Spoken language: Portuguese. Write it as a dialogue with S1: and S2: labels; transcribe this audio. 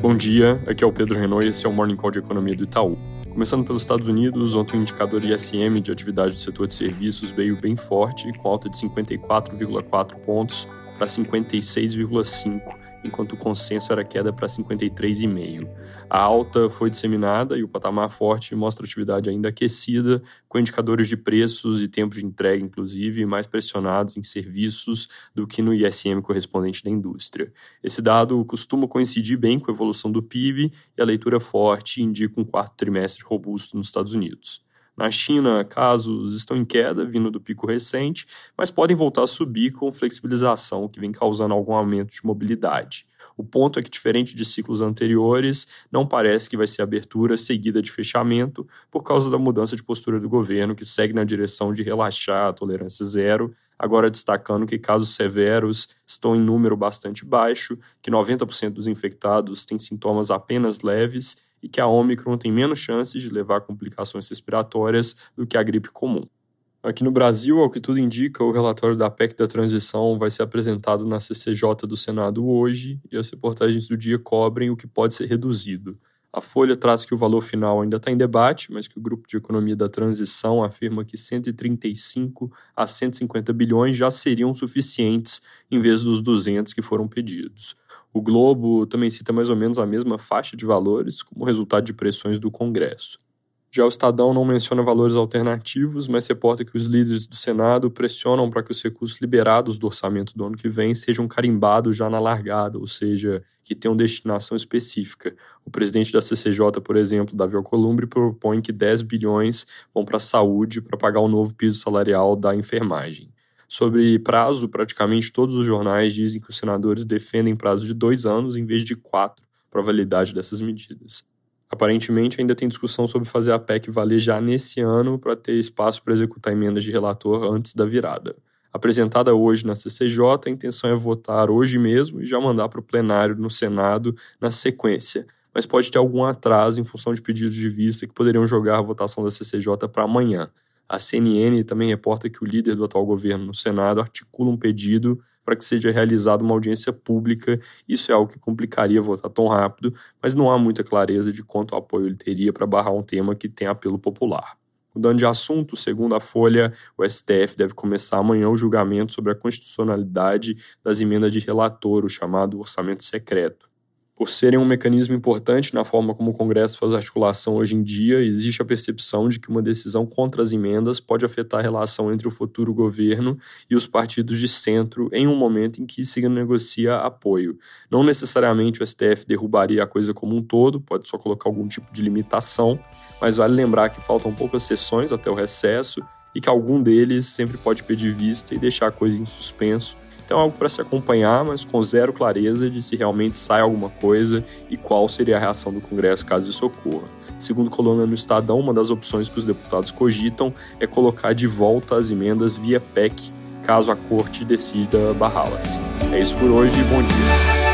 S1: Bom dia, aqui é o Pedro Renault e esse é o Morning Call de Economia do Itaú. Começando pelos Estados Unidos, ontem o indicador ISM de atividade do setor de serviços veio bem forte, com alta de 54,4 pontos para 56,5 enquanto o consenso era queda para 53,5. A alta foi disseminada e o patamar forte mostra atividade ainda aquecida, com indicadores de preços e tempo de entrega, inclusive, mais pressionados em serviços do que no ISM correspondente da indústria. Esse dado costuma coincidir bem com a evolução do PIB e a leitura forte indica um quarto trimestre robusto nos Estados Unidos. Na China, casos estão em queda, vindo do pico recente, mas podem voltar a subir com flexibilização, que vem causando algum aumento de mobilidade. O ponto é que, diferente de ciclos anteriores, não parece que vai ser abertura seguida de fechamento, por causa da mudança de postura do governo, que segue na direção de relaxar a tolerância zero, agora destacando que casos severos estão em número bastante baixo, que 90% dos infectados têm sintomas apenas leves e que a Omicron tem menos chances de levar a complicações respiratórias do que a gripe comum. Aqui no Brasil, ao que tudo indica, o relatório da PEC da transição vai ser apresentado na CCJ do Senado hoje e as reportagens do dia cobrem o que pode ser reduzido. A Folha traz que o valor final ainda está em debate, mas que o Grupo de Economia da Transição afirma que 135 a 150 bilhões já seriam suficientes em vez dos 200 que foram pedidos. O Globo também cita mais ou menos a mesma faixa de valores como resultado de pressões do Congresso. Já o Estadão não menciona valores alternativos, mas reporta que os líderes do Senado pressionam para que os recursos liberados do orçamento do ano que vem sejam carimbados já na largada, ou seja, que tenham destinação específica. O presidente da CCJ, por exemplo, Davi Alcolumbre, propõe que 10 bilhões vão para a saúde para pagar o novo piso salarial da enfermagem. Sobre prazo, praticamente todos os jornais dizem que os senadores defendem prazo de dois anos em vez de quatro para a validade dessas medidas. Aparentemente, ainda tem discussão sobre fazer a PEC valer já nesse ano para ter espaço para executar emendas de relator antes da virada. Apresentada hoje na CCJ, a intenção é votar hoje mesmo e já mandar para o plenário no Senado na sequência, mas pode ter algum atraso em função de pedidos de vista que poderiam jogar a votação da CCJ para amanhã. A CNN também reporta que o líder do atual governo no Senado articula um pedido para que seja realizada uma audiência pública. Isso é algo que complicaria votar tão rápido, mas não há muita clareza de quanto apoio ele teria para barrar um tema que tem apelo popular. Mudando de assunto, segundo a Folha, o STF deve começar amanhã o julgamento sobre a constitucionalidade das emendas de relator, o chamado orçamento secreto. Por serem um mecanismo importante na forma como o Congresso faz articulação hoje em dia, existe a percepção de que uma decisão contra as emendas pode afetar a relação entre o futuro governo e os partidos de centro em um momento em que se negocia apoio. Não necessariamente o STF derrubaria a coisa como um todo, pode só colocar algum tipo de limitação, mas vale lembrar que faltam poucas sessões até o recesso e que algum deles sempre pode pedir vista e deixar a coisa em suspenso então algo para se acompanhar, mas com zero clareza de se realmente sai alguma coisa e qual seria a reação do Congresso caso isso ocorra. Segundo coluna no Estadão, uma das opções que os deputados cogitam é colocar de volta as emendas via PEC, caso a corte decida barrá-las. É isso por hoje, bom dia.